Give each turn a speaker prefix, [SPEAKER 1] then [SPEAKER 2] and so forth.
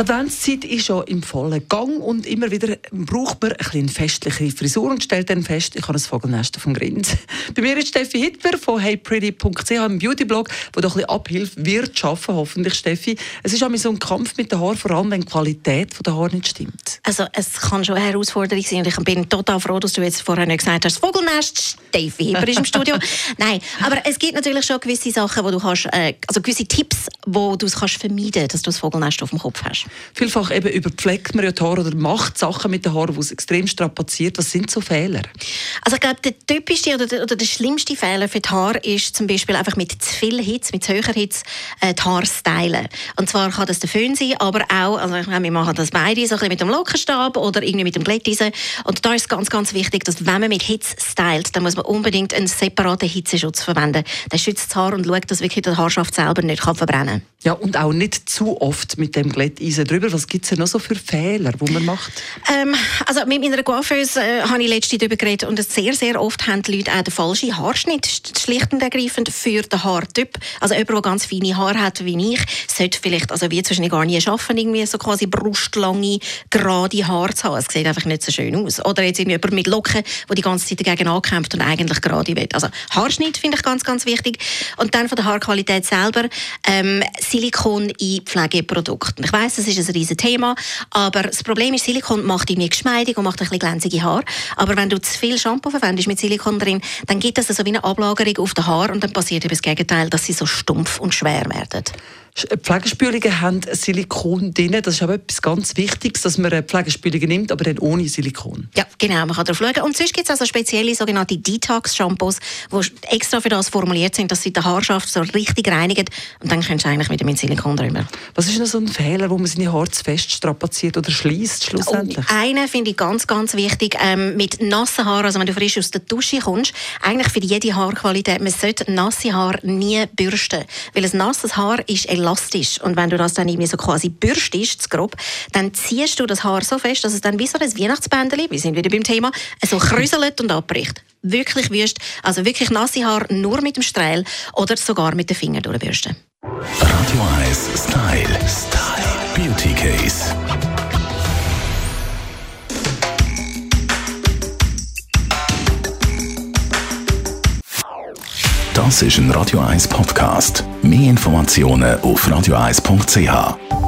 [SPEAKER 1] Die Adventszeit ist schon im vollen Gang und immer wieder braucht man eine festliche Frisur und stellt dann fest, ich habe ein Vogelnest auf dem Grind. Bei mir ist Steffi Hitler von heypretty.ch, einem Beautyblog, der doch ein bisschen Abhilfe wird schaffen, hoffentlich, Steffi. Es ist auch so ein Kampf mit den Haaren, vor allem wenn die Qualität der Haare nicht stimmt.
[SPEAKER 2] Also es kann schon eine Herausforderung sein und ich bin total froh, dass du jetzt vorher nicht gesagt hast, Vogelnest, Steffi Hitler ist im Studio. Nein, aber es gibt natürlich schon gewisse Sachen, wo du kannst, äh, also gewisse Tipps, wo du es kannst vermeiden, dass du das Vogelnest auf dem Kopf hast.
[SPEAKER 1] Vielfach eben überpflegt man ja die Haare oder macht Sachen mit den Haaren, die es extrem strapaziert. Was sind so Fehler?
[SPEAKER 2] Also ich glaube, der typischste oder der, oder der schlimmste Fehler für die Haare ist zum Beispiel einfach mit zu viel Hitze, mit zu hoher Hitze äh, die Haare stylen. Und zwar kann das der Föhn sein, aber auch, also ich meine, wir machen das beide, so ein bisschen mit dem Lockenstab oder irgendwie mit dem Glätteisen. Und da ist es ganz, ganz wichtig, dass wenn man mit Hitze stylt, dann muss man unbedingt einen separaten Hitzeschutz verwenden. Der schützt das Haar und schaut, dass wirklich der Haarschaft selber nicht kann verbrennen kann.
[SPEAKER 1] Ja, und auch nicht zu oft mit dem Glätteisen drüber. Was gibt es noch so für Fehler, die man macht?
[SPEAKER 2] Ähm, also mit meiner Coiffeuse äh, habe ich letztens darüber geredet und sehr, sehr oft haben die Leute auch den falschen Haarschnitt, schlicht und ergreifend für den Haartyp. Also jemand, der ganz feine Haare hat wie ich, sollte vielleicht, also wie zwischen gar nie schaffen, irgendwie so quasi brustlange, gerade Haare zu haben. Es sieht einfach nicht so schön aus. Oder jetzt jemand mit Locken, der die ganze Zeit dagegen ankämpft und eigentlich gerade will. Also Haarschnitt finde ich ganz, ganz wichtig. Und dann von der Haarqualität selber, ähm, Silikon in Pflegeprodukten. Ich weiß, das ist ein riesiges Thema, aber das Problem ist, Silikon macht irgendwie geschmeidig und macht ein bisschen glänzige Haare. Aber wenn du zu viel Shampoo verwendest mit Silikon drin, dann gibt es so wie eine Ablagerung auf den Haar und dann passiert eben das Gegenteil, dass sie so stumpf und schwer werden.
[SPEAKER 1] Pflegespülungen haben Silikon drin. Das ist aber etwas ganz Wichtiges, dass man Pflegespülungen nimmt, aber dann ohne Silikon.
[SPEAKER 2] Ja, genau, man kann darauf schauen. Und sonst gibt es also spezielle sogenannte Detox-Shampoos, die extra für das formuliert sind, dass sie die Haarschaft so richtig reinigen. Und dann kannst du eigentlich wieder mit Silikon drüber.
[SPEAKER 1] Was ist denn so ein Fehler, wo man seine Haare zu fest strapaziert oder schließt schlussendlich?
[SPEAKER 2] Oh, einen finde ich ganz, ganz wichtig. Ähm, mit nassen Haaren, also wenn du frisch aus der Dusche kommst, eigentlich für jede Haarqualität, man sollte nasse Haare nie bürsten. Weil ein nasses Haar ist elastisch. Und wenn du das dann irgendwie so quasi bürstest, grob, dann ziehst du das Haar so fest, dass es dann wie so ein Weihnachtsbändchen, wir sind wieder beim Thema, so krüselt und abbricht. Wirklich wüst, also wirklich nasse Haar nur mit dem Streil oder sogar mit den Fingern durchbürsten.
[SPEAKER 3] Radio 1 Style. Style. Beauty Case. Das ist ein Radio 1 Podcast. Mehr Informationen auf radio1.ch.